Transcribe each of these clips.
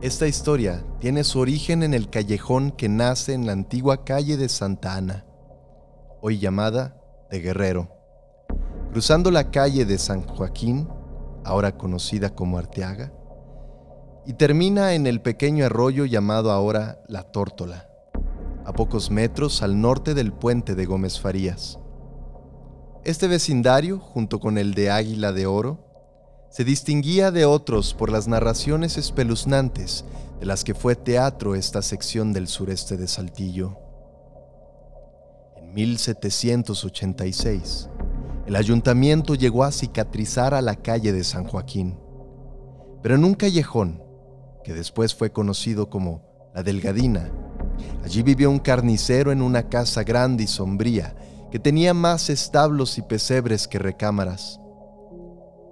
Esta historia tiene su origen en el callejón que nace en la antigua calle de Santa Ana, hoy llamada de Guerrero. Cruzando la calle de San Joaquín, ahora conocida como Arteaga, y termina en el pequeño arroyo llamado ahora La Tórtola, a pocos metros al norte del puente de Gómez Farías. Este vecindario, junto con el de Águila de Oro, se distinguía de otros por las narraciones espeluznantes de las que fue teatro esta sección del sureste de Saltillo. En 1786, el ayuntamiento llegó a cicatrizar a la calle de San Joaquín, pero en un callejón que después fue conocido como La Delgadina. Allí vivió un carnicero en una casa grande y sombría que tenía más establos y pesebres que recámaras.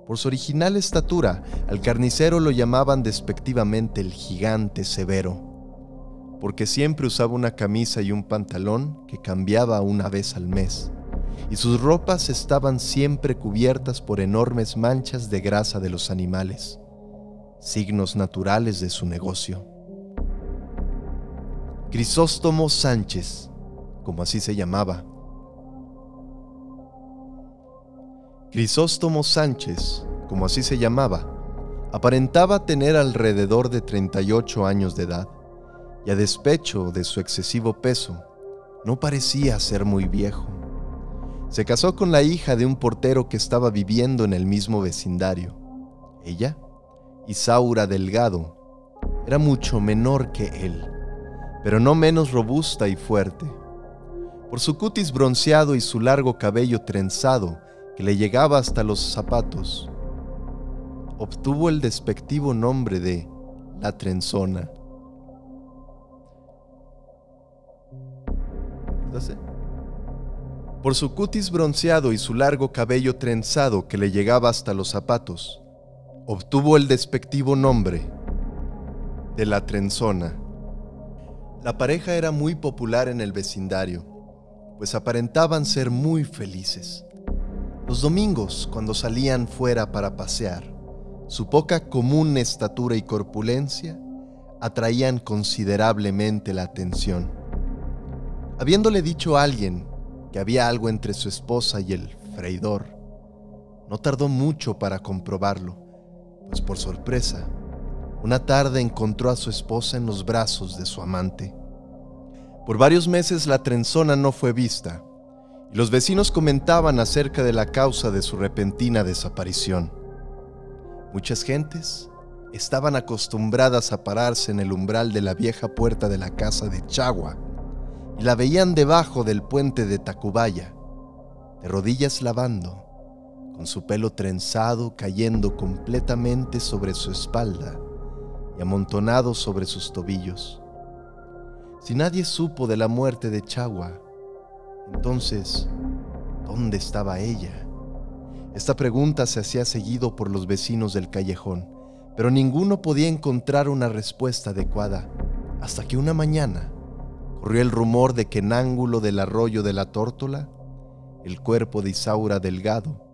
Por su original estatura, al carnicero lo llamaban despectivamente el gigante severo, porque siempre usaba una camisa y un pantalón que cambiaba una vez al mes, y sus ropas estaban siempre cubiertas por enormes manchas de grasa de los animales signos naturales de su negocio. Crisóstomo Sánchez, como así se llamaba. Crisóstomo Sánchez, como así se llamaba, aparentaba tener alrededor de 38 años de edad y a despecho de su excesivo peso, no parecía ser muy viejo. Se casó con la hija de un portero que estaba viviendo en el mismo vecindario. Ella Isaura Delgado era mucho menor que él, pero no menos robusta y fuerte. Por su cutis bronceado y su largo cabello trenzado que le llegaba hasta los zapatos, obtuvo el despectivo nombre de la trenzona. Por su cutis bronceado y su largo cabello trenzado que le llegaba hasta los zapatos, obtuvo el despectivo nombre de la trenzona. La pareja era muy popular en el vecindario, pues aparentaban ser muy felices. Los domingos, cuando salían fuera para pasear, su poca común estatura y corpulencia atraían considerablemente la atención. Habiéndole dicho a alguien que había algo entre su esposa y el freidor, no tardó mucho para comprobarlo pues por sorpresa, una tarde encontró a su esposa en los brazos de su amante. Por varios meses la trenzona no fue vista, y los vecinos comentaban acerca de la causa de su repentina desaparición. Muchas gentes estaban acostumbradas a pararse en el umbral de la vieja puerta de la casa de Chagua y la veían debajo del puente de Tacubaya, de rodillas lavando con su pelo trenzado cayendo completamente sobre su espalda y amontonado sobre sus tobillos. Si nadie supo de la muerte de Chagua, entonces, ¿dónde estaba ella? Esta pregunta se hacía seguido por los vecinos del callejón, pero ninguno podía encontrar una respuesta adecuada, hasta que una mañana corrió el rumor de que en ángulo del arroyo de la tórtola, el cuerpo de Isaura Delgado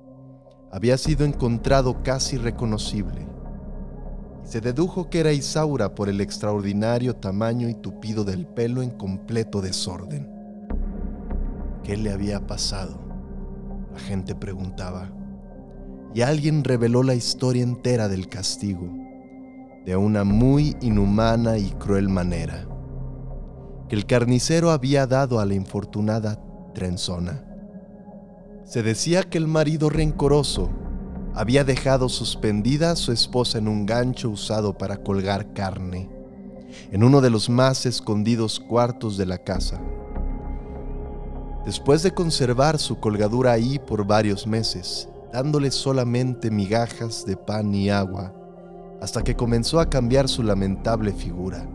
había sido encontrado casi reconocible. Y se dedujo que era Isaura por el extraordinario tamaño y tupido del pelo en completo desorden. ¿Qué le había pasado? La gente preguntaba. Y alguien reveló la historia entera del castigo, de una muy inhumana y cruel manera, que el carnicero había dado a la infortunada trenzona se decía que el marido rencoroso había dejado suspendida a su esposa en un gancho usado para colgar carne, en uno de los más escondidos cuartos de la casa. Después de conservar su colgadura ahí por varios meses, dándole solamente migajas de pan y agua, hasta que comenzó a cambiar su lamentable figura.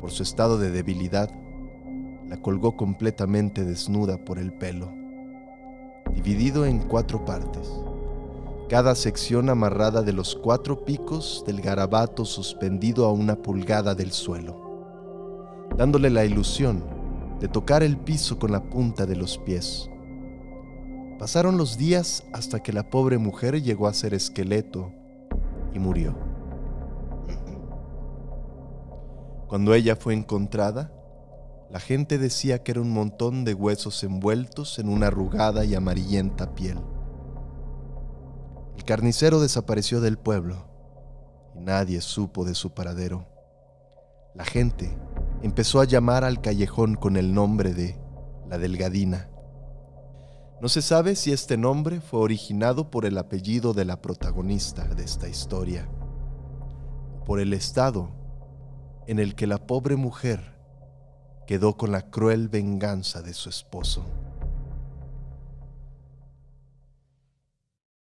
Por su estado de debilidad, la colgó completamente desnuda por el pelo dividido en cuatro partes, cada sección amarrada de los cuatro picos del garabato suspendido a una pulgada del suelo, dándole la ilusión de tocar el piso con la punta de los pies. Pasaron los días hasta que la pobre mujer llegó a ser esqueleto y murió. Cuando ella fue encontrada, la gente decía que era un montón de huesos envueltos en una arrugada y amarillenta piel. El carnicero desapareció del pueblo y nadie supo de su paradero. La gente empezó a llamar al callejón con el nombre de La Delgadina. No se sabe si este nombre fue originado por el apellido de la protagonista de esta historia o por el estado en el que la pobre mujer quedó con la cruel venganza de su esposo.